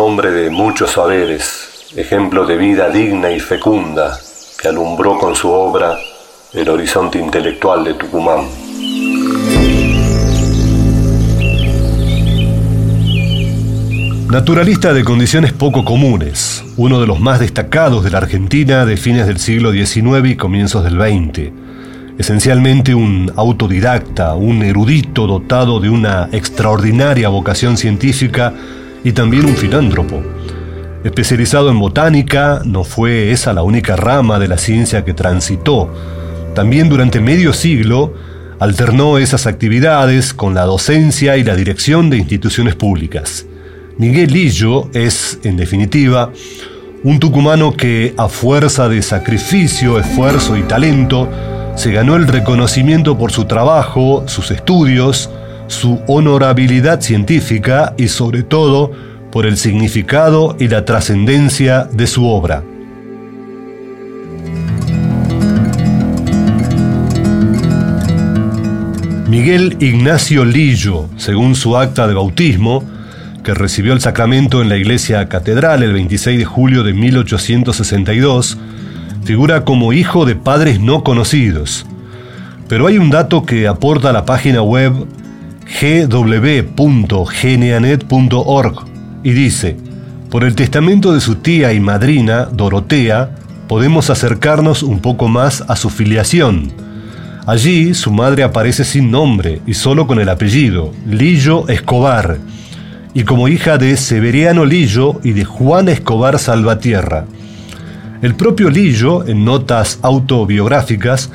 hombre de muchos saberes, ejemplo de vida digna y fecunda, que alumbró con su obra el horizonte intelectual de Tucumán. Naturalista de condiciones poco comunes, uno de los más destacados de la Argentina de fines del siglo XIX y comienzos del XX. Esencialmente un autodidacta, un erudito dotado de una extraordinaria vocación científica y también un filántropo. Especializado en botánica, no fue esa la única rama de la ciencia que transitó, también durante medio siglo alternó esas actividades con la docencia y la dirección de instituciones públicas. Miguel Lillo es, en definitiva, un tucumano que, a fuerza de sacrificio, esfuerzo y talento, se ganó el reconocimiento por su trabajo, sus estudios, su honorabilidad científica y sobre todo por el significado y la trascendencia de su obra. Miguel Ignacio Lillo, según su acta de bautismo, que recibió el sacramento en la iglesia catedral el 26 de julio de 1862, figura como hijo de padres no conocidos. Pero hay un dato que aporta la página web gw.geneanet.org y dice, por el testamento de su tía y madrina, Dorotea, podemos acercarnos un poco más a su filiación, Allí su madre aparece sin nombre y solo con el apellido, Lillo Escobar, y como hija de Severiano Lillo y de Juan Escobar Salvatierra. El propio Lillo, en notas autobiográficas,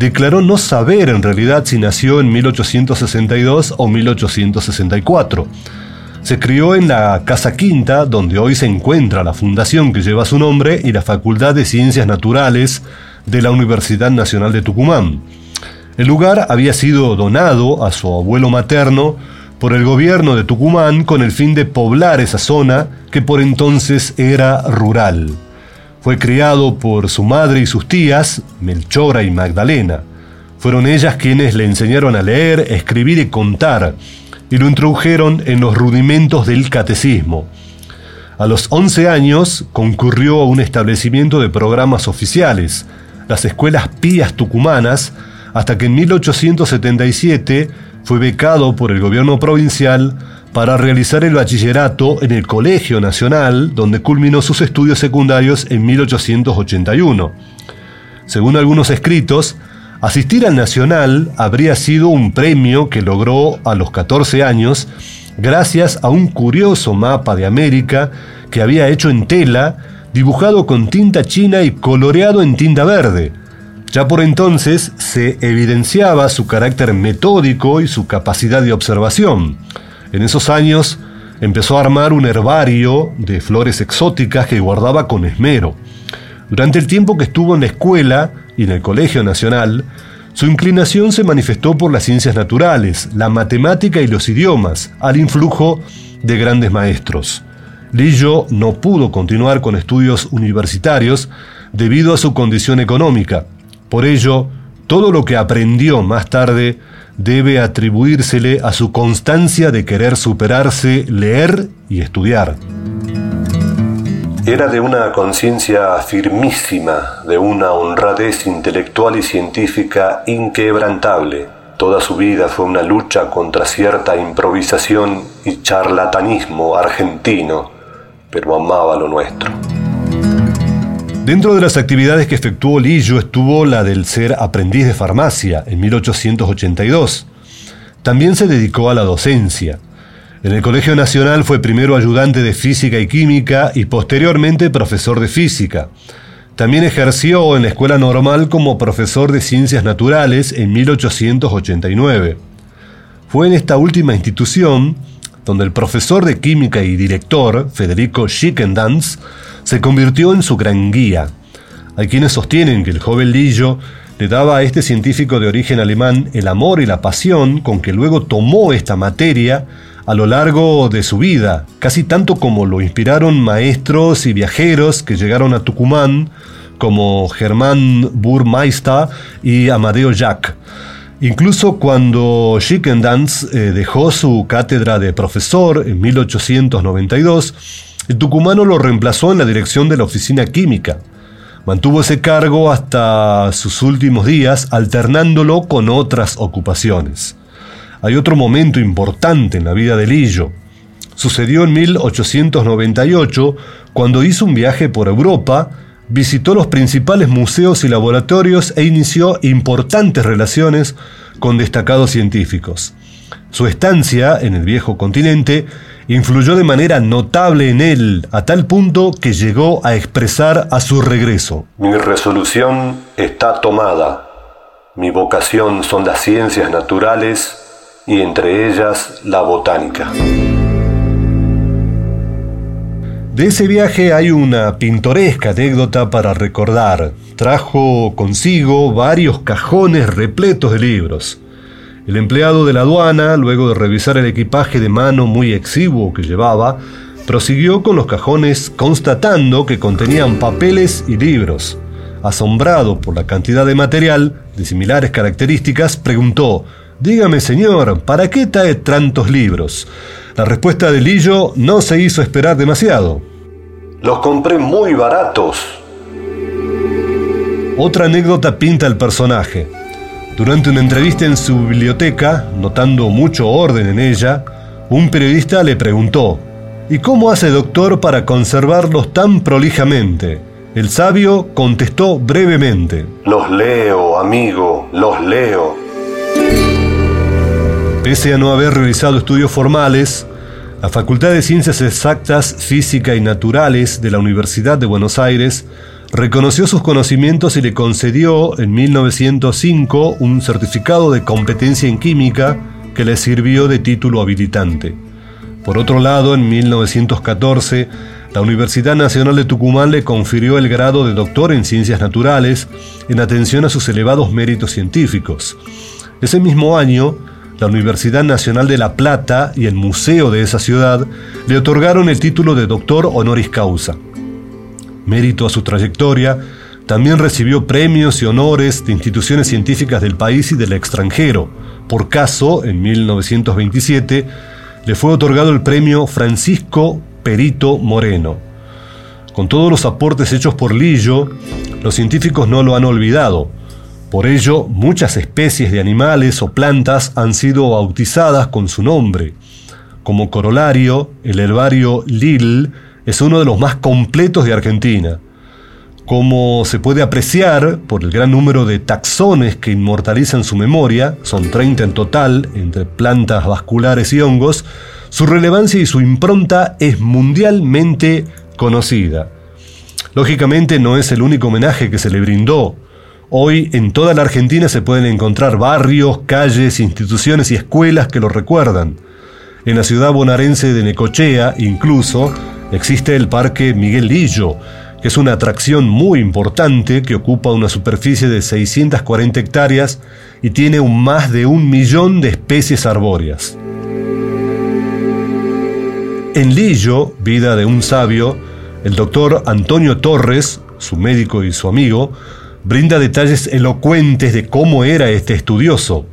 declaró no saber en realidad si nació en 1862 o 1864. Se crió en la Casa Quinta, donde hoy se encuentra la fundación que lleva su nombre y la Facultad de Ciencias Naturales de la Universidad Nacional de Tucumán. El lugar había sido donado a su abuelo materno por el gobierno de Tucumán con el fin de poblar esa zona que por entonces era rural. Fue criado por su madre y sus tías, Melchora y Magdalena. Fueron ellas quienes le enseñaron a leer, escribir y contar, y lo introdujeron en los rudimentos del catecismo. A los 11 años concurrió a un establecimiento de programas oficiales, las escuelas pías tucumanas, hasta que en 1877 fue becado por el gobierno provincial para realizar el bachillerato en el Colegio Nacional, donde culminó sus estudios secundarios en 1881. Según algunos escritos, asistir al Nacional habría sido un premio que logró a los 14 años gracias a un curioso mapa de América que había hecho en tela, dibujado con tinta china y coloreado en tinta verde, ya por entonces se evidenciaba su carácter metódico y su capacidad de observación. En esos años empezó a armar un herbario de flores exóticas que guardaba con esmero. Durante el tiempo que estuvo en la escuela y en el Colegio Nacional, su inclinación se manifestó por las ciencias naturales, la matemática y los idiomas, al influjo de grandes maestros. Lillo no pudo continuar con estudios universitarios debido a su condición económica. Por ello, todo lo que aprendió más tarde debe atribuírsele a su constancia de querer superarse, leer y estudiar. Era de una conciencia firmísima, de una honradez intelectual y científica inquebrantable. Toda su vida fue una lucha contra cierta improvisación y charlatanismo argentino, pero amaba lo nuestro. Dentro de las actividades que efectuó Lillo estuvo la del ser aprendiz de farmacia en 1882. También se dedicó a la docencia. En el Colegio Nacional fue primero ayudante de física y química y posteriormente profesor de física. También ejerció en la Escuela Normal como profesor de Ciencias Naturales en 1889. Fue en esta última institución donde el profesor de química y director, Federico Schickendans, se convirtió en su gran guía. Hay quienes sostienen que el joven Lillo le daba a este científico de origen alemán el amor y la pasión con que luego tomó esta materia a lo largo de su vida, casi tanto como lo inspiraron maestros y viajeros que llegaron a Tucumán, como Germán Burmeister y Amadeo Jack. Incluso cuando Schickendans eh, dejó su cátedra de profesor en 1892, el tucumano lo reemplazó en la dirección de la oficina química. Mantuvo ese cargo hasta sus últimos días, alternándolo con otras ocupaciones. Hay otro momento importante en la vida de Lillo. Sucedió en 1898, cuando hizo un viaje por Europa, visitó los principales museos y laboratorios e inició importantes relaciones con destacados científicos. Su estancia en el viejo continente influyó de manera notable en él, a tal punto que llegó a expresar a su regreso. Mi resolución está tomada. Mi vocación son las ciencias naturales y entre ellas la botánica. De ese viaje hay una pintoresca anécdota para recordar. Trajo consigo varios cajones repletos de libros. El empleado de la aduana, luego de revisar el equipaje de mano muy exiguo que llevaba, prosiguió con los cajones constatando que contenían papeles y libros. Asombrado por la cantidad de material de similares características, preguntó, Dígame, señor, ¿para qué trae tantos libros? La respuesta de Lillo no se hizo esperar demasiado. Los compré muy baratos. Otra anécdota pinta el personaje. Durante una entrevista en su biblioteca, notando mucho orden en ella, un periodista le preguntó, ¿Y cómo hace doctor para conservarlos tan prolijamente? El sabio contestó brevemente, Los leo, amigo, los leo. Pese a no haber realizado estudios formales, la Facultad de Ciencias Exactas, Física y Naturales de la Universidad de Buenos Aires reconoció sus conocimientos y le concedió en 1905 un certificado de competencia en química que le sirvió de título habilitante. Por otro lado, en 1914, la Universidad Nacional de Tucumán le confirió el grado de doctor en ciencias naturales en atención a sus elevados méritos científicos. Ese mismo año, la Universidad Nacional de La Plata y el museo de esa ciudad le otorgaron el título de doctor honoris causa. Mérito a su trayectoria, también recibió premios y honores de instituciones científicas del país y del extranjero. Por caso, en 1927, le fue otorgado el premio Francisco Perito Moreno. Con todos los aportes hechos por Lillo, los científicos no lo han olvidado. Por ello, muchas especies de animales o plantas han sido bautizadas con su nombre. Como corolario, el herbario Lil es uno de los más completos de Argentina. Como se puede apreciar por el gran número de taxones que inmortalizan su memoria, son 30 en total, entre plantas vasculares y hongos, su relevancia y su impronta es mundialmente conocida. Lógicamente no es el único homenaje que se le brindó. Hoy en toda la Argentina se pueden encontrar barrios, calles, instituciones y escuelas que lo recuerdan. En la ciudad bonaerense de Necochea, incluso, existe el Parque Miguel Lillo, que es una atracción muy importante que ocupa una superficie de 640 hectáreas y tiene un más de un millón de especies arbóreas. En Lillo, vida de un sabio, el doctor Antonio Torres, su médico y su amigo, brinda detalles elocuentes de cómo era este estudioso.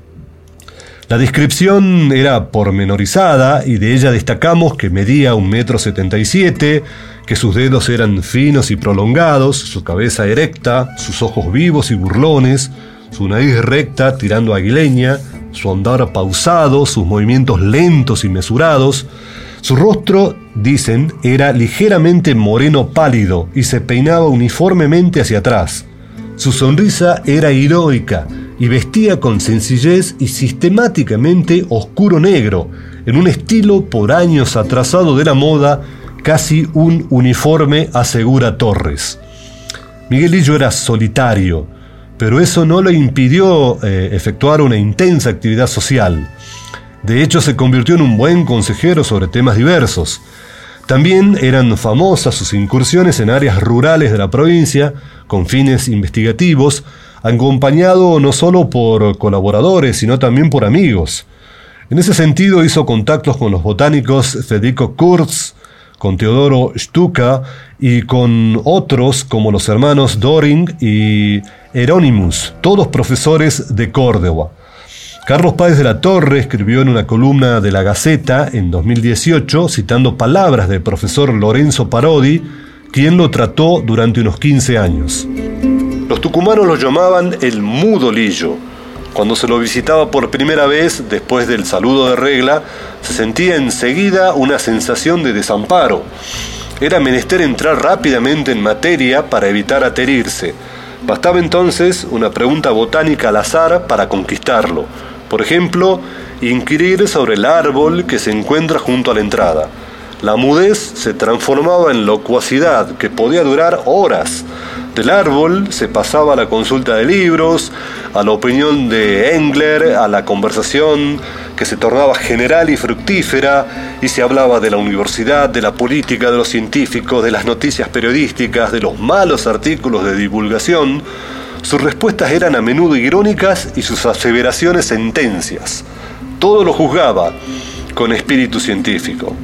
La descripción era pormenorizada y de ella destacamos que medía un metro setenta y siete, que sus dedos eran finos y prolongados, su cabeza erecta, sus ojos vivos y burlones, su nariz recta tirando aguileña, su andar pausado, sus movimientos lentos y mesurados. Su rostro, dicen, era ligeramente moreno pálido y se peinaba uniformemente hacia atrás. Su sonrisa era heroica y vestía con sencillez y sistemáticamente oscuro negro, en un estilo por años atrasado de la moda, casi un uniforme, asegura Torres. Miguelillo era solitario, pero eso no le impidió eh, efectuar una intensa actividad social. De hecho, se convirtió en un buen consejero sobre temas diversos. También eran famosas sus incursiones en áreas rurales de la provincia, con fines investigativos, acompañado no solo por colaboradores, sino también por amigos. En ese sentido hizo contactos con los botánicos Federico Kurz, con Teodoro Stuka y con otros como los hermanos Doring y Hieronymus, todos profesores de Córdoba. Carlos Páez de la Torre escribió en una columna de la Gaceta en 2018, citando palabras del profesor Lorenzo Parodi, quien lo trató durante unos 15 años. Los tucumanos lo llamaban el mudo lillo. Cuando se lo visitaba por primera vez, después del saludo de regla, se sentía enseguida una sensación de desamparo. Era menester entrar rápidamente en materia para evitar aterirse. Bastaba entonces una pregunta botánica al azar para conquistarlo. Por ejemplo, inquirir sobre el árbol que se encuentra junto a la entrada. La mudez se transformaba en locuacidad que podía durar horas. Del árbol se pasaba a la consulta de libros, a la opinión de Engler, a la conversación que se tornaba general y fructífera, y se hablaba de la universidad, de la política, de los científicos, de las noticias periodísticas, de los malos artículos de divulgación. Sus respuestas eran a menudo irónicas y sus aseveraciones sentencias. Todo lo juzgaba con espíritu científico.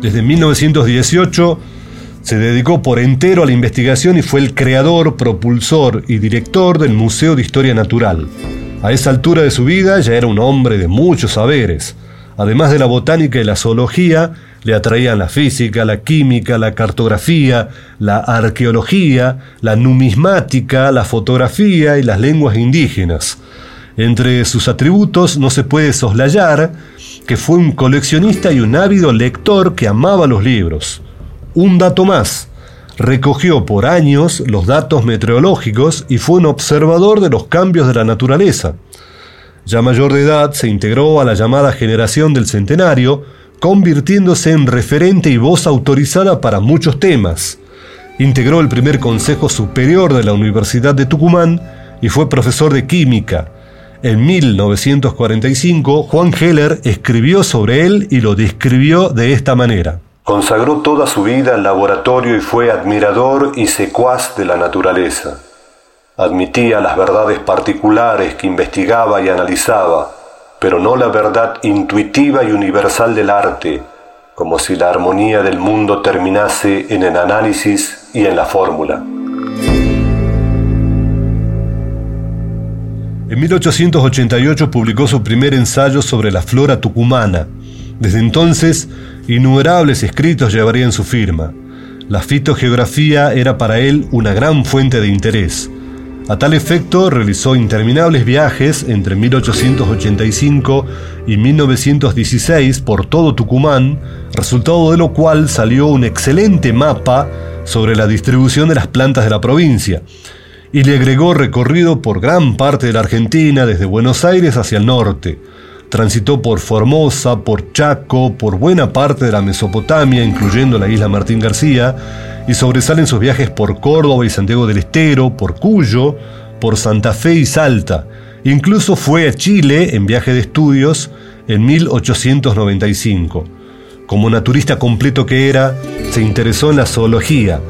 Desde 1918 se dedicó por entero a la investigación y fue el creador, propulsor y director del Museo de Historia Natural. A esa altura de su vida ya era un hombre de muchos saberes. Además de la botánica y la zoología, le atraían la física, la química, la cartografía, la arqueología, la numismática, la fotografía y las lenguas indígenas. Entre sus atributos no se puede soslayar que fue un coleccionista y un ávido lector que amaba los libros. Un dato más, recogió por años los datos meteorológicos y fue un observador de los cambios de la naturaleza. Ya mayor de edad se integró a la llamada generación del centenario, convirtiéndose en referente y voz autorizada para muchos temas. Integró el primer Consejo Superior de la Universidad de Tucumán y fue profesor de química, en 1945, Juan Heller escribió sobre él y lo describió de esta manera. Consagró toda su vida al laboratorio y fue admirador y secuaz de la naturaleza. Admitía las verdades particulares que investigaba y analizaba, pero no la verdad intuitiva y universal del arte, como si la armonía del mundo terminase en el análisis y en la fórmula. En 1888 publicó su primer ensayo sobre la flora tucumana. Desde entonces, innumerables escritos llevarían su firma. La fitogeografía era para él una gran fuente de interés. A tal efecto, realizó interminables viajes entre 1885 y 1916 por todo Tucumán, resultado de lo cual salió un excelente mapa sobre la distribución de las plantas de la provincia y le agregó recorrido por gran parte de la Argentina, desde Buenos Aires hacia el norte. Transitó por Formosa, por Chaco, por buena parte de la Mesopotamia, incluyendo la isla Martín García, y sobresalen sus viajes por Córdoba y Santiago del Estero, por Cuyo, por Santa Fe y Salta. Incluso fue a Chile en viaje de estudios en 1895. Como naturista completo que era, se interesó en la zoología,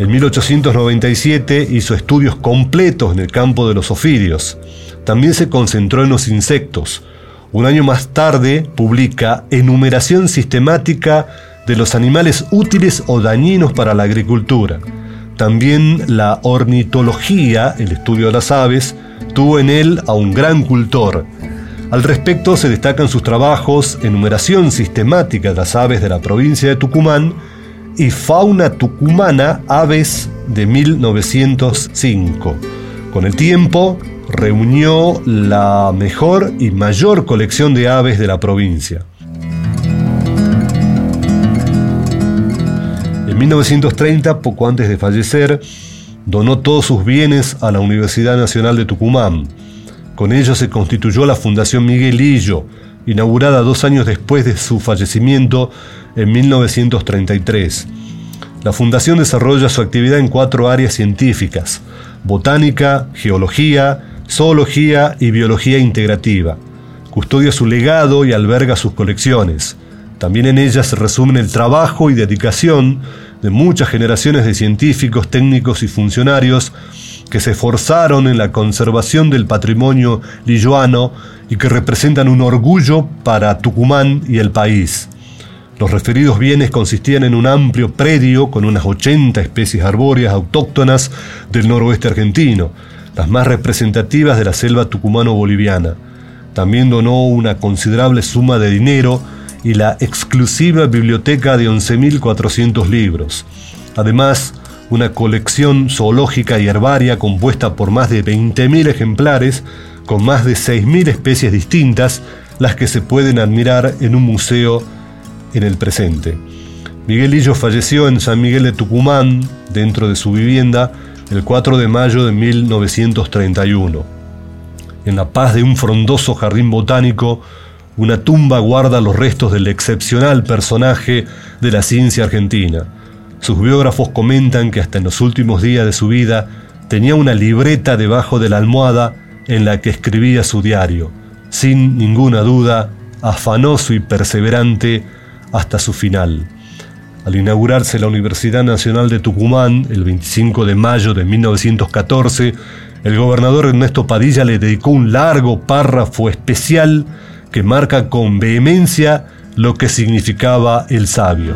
en 1897 hizo estudios completos en el campo de los ofidios. También se concentró en los insectos. Un año más tarde publica Enumeración sistemática de los animales útiles o dañinos para la agricultura. También la ornitología, el estudio de las aves, tuvo en él a un gran cultor. Al respecto se destacan sus trabajos Enumeración sistemática de las aves de la provincia de Tucumán y Fauna Tucumana Aves de 1905. Con el tiempo, reunió la mejor y mayor colección de aves de la provincia. En 1930, poco antes de fallecer, donó todos sus bienes a la Universidad Nacional de Tucumán. Con ello se constituyó la Fundación Miguelillo, inaugurada dos años después de su fallecimiento en 1933. La Fundación desarrolla su actividad en cuatro áreas científicas, botánica, geología, zoología y biología integrativa. Custodia su legado y alberga sus colecciones. También en ellas se resumen el trabajo y dedicación de muchas generaciones de científicos, técnicos y funcionarios que se esforzaron en la conservación del patrimonio lilloano y que representan un orgullo para Tucumán y el país. Los referidos bienes consistían en un amplio predio con unas 80 especies arbóreas autóctonas del noroeste argentino, las más representativas de la selva tucumano-boliviana. También donó una considerable suma de dinero y la exclusiva biblioteca de 11.400 libros. Además, una colección zoológica y herbaria compuesta por más de 20.000 ejemplares, con más de 6.000 especies distintas, las que se pueden admirar en un museo en el presente. Miguel Lillo falleció en San Miguel de Tucumán, dentro de su vivienda, el 4 de mayo de 1931. En la paz de un frondoso jardín botánico, una tumba guarda los restos del excepcional personaje de la ciencia argentina. Sus biógrafos comentan que hasta en los últimos días de su vida tenía una libreta debajo de la almohada en la que escribía su diario. Sin ninguna duda, afanoso y perseverante hasta su final. Al inaugurarse la Universidad Nacional de Tucumán el 25 de mayo de 1914, el gobernador Ernesto Padilla le dedicó un largo párrafo especial que marca con vehemencia lo que significaba el sabio.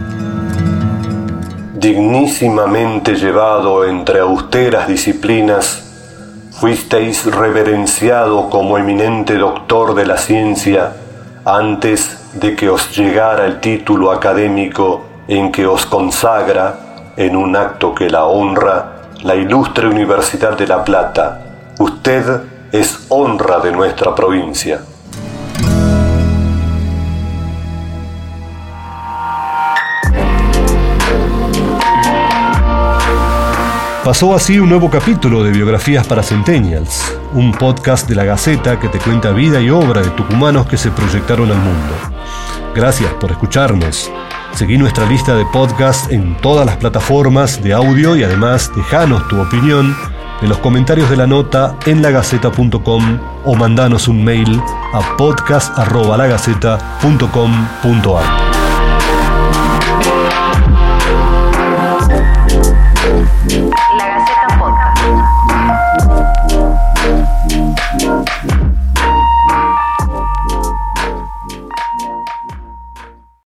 Dignísimamente llevado entre austeras disciplinas, fuisteis reverenciado como eminente doctor de la ciencia antes de que os llegara el título académico en que os consagra, en un acto que la honra, la ilustre Universidad de La Plata. Usted es honra de nuestra provincia. Pasó así un nuevo capítulo de Biografías para Centennials, un podcast de la Gaceta que te cuenta vida y obra de tucumanos que se proyectaron al mundo. Gracias por escucharnos. Seguí nuestra lista de podcasts en todas las plataformas de audio y además dejanos tu opinión en los comentarios de la nota en lagaceta.com o mandanos un mail a podcast.lagaceta.com.ar.